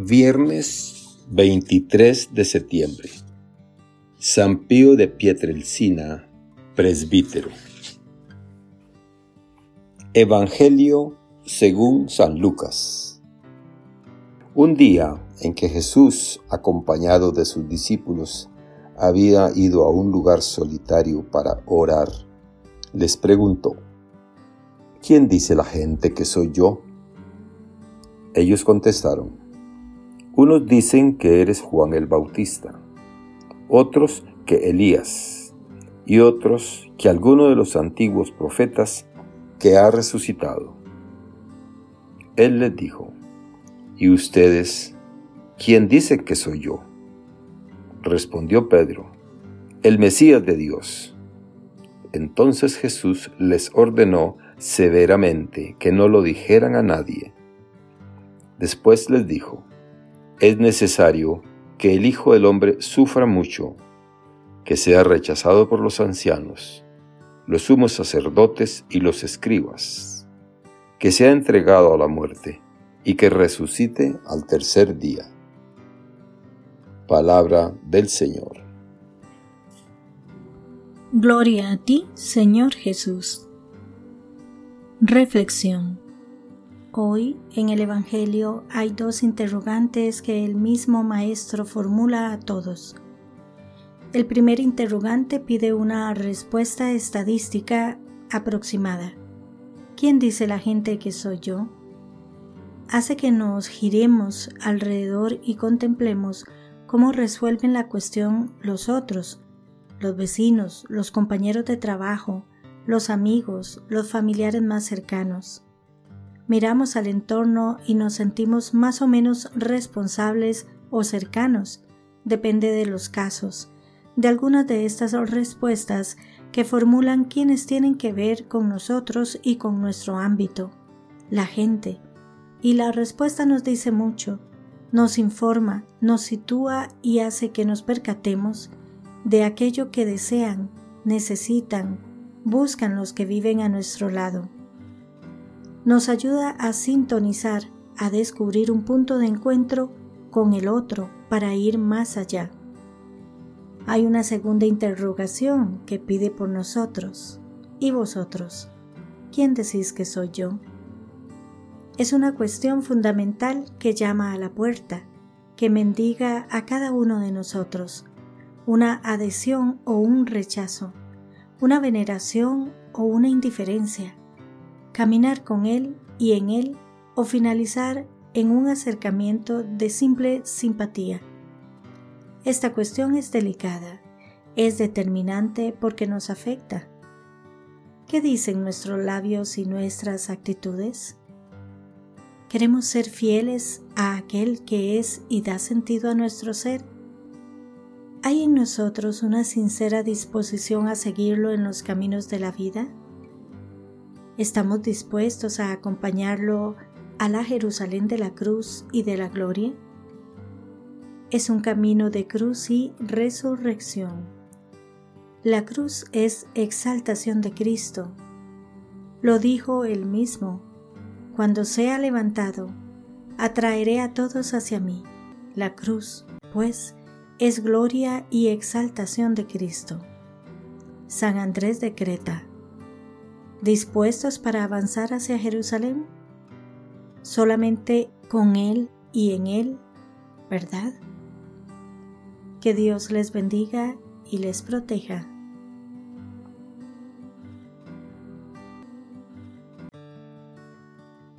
Viernes 23 de septiembre. San Pío de Pietrelcina, presbítero. Evangelio según San Lucas. Un día en que Jesús, acompañado de sus discípulos, había ido a un lugar solitario para orar, les preguntó, ¿quién dice la gente que soy yo? Ellos contestaron, unos dicen que eres Juan el Bautista, otros que Elías, y otros que alguno de los antiguos profetas que ha resucitado. Él les dijo, ¿y ustedes quién dicen que soy yo? Respondió Pedro, el Mesías de Dios. Entonces Jesús les ordenó severamente que no lo dijeran a nadie. Después les dijo, es necesario que el Hijo del Hombre sufra mucho, que sea rechazado por los ancianos, los sumos sacerdotes y los escribas, que sea entregado a la muerte y que resucite al tercer día. Palabra del Señor. Gloria a ti, Señor Jesús. Reflexión. Hoy en el Evangelio hay dos interrogantes que el mismo Maestro formula a todos. El primer interrogante pide una respuesta estadística aproximada. ¿Quién dice la gente que soy yo? Hace que nos giremos alrededor y contemplemos cómo resuelven la cuestión los otros, los vecinos, los compañeros de trabajo, los amigos, los familiares más cercanos miramos al entorno y nos sentimos más o menos responsables o cercanos, depende de los casos, de algunas de estas respuestas que formulan quienes tienen que ver con nosotros y con nuestro ámbito, la gente. Y la respuesta nos dice mucho, nos informa, nos sitúa y hace que nos percatemos de aquello que desean, necesitan, buscan los que viven a nuestro lado nos ayuda a sintonizar, a descubrir un punto de encuentro con el otro para ir más allá. Hay una segunda interrogación que pide por nosotros. ¿Y vosotros? ¿Quién decís que soy yo? Es una cuestión fundamental que llama a la puerta, que mendiga a cada uno de nosotros, una adhesión o un rechazo, una veneración o una indiferencia, caminar con Él y en Él o finalizar en un acercamiento de simple simpatía. Esta cuestión es delicada, es determinante porque nos afecta. ¿Qué dicen nuestros labios y nuestras actitudes? ¿Queremos ser fieles a aquel que es y da sentido a nuestro ser? ¿Hay en nosotros una sincera disposición a seguirlo en los caminos de la vida? ¿Estamos dispuestos a acompañarlo a la Jerusalén de la cruz y de la gloria? Es un camino de cruz y resurrección. La cruz es exaltación de Cristo. Lo dijo él mismo, cuando sea levantado, atraeré a todos hacia mí. La cruz, pues, es gloria y exaltación de Cristo. San Andrés de Creta dispuestos para avanzar hacia Jerusalén? Solamente con Él y en Él, ¿verdad? Que Dios les bendiga y les proteja.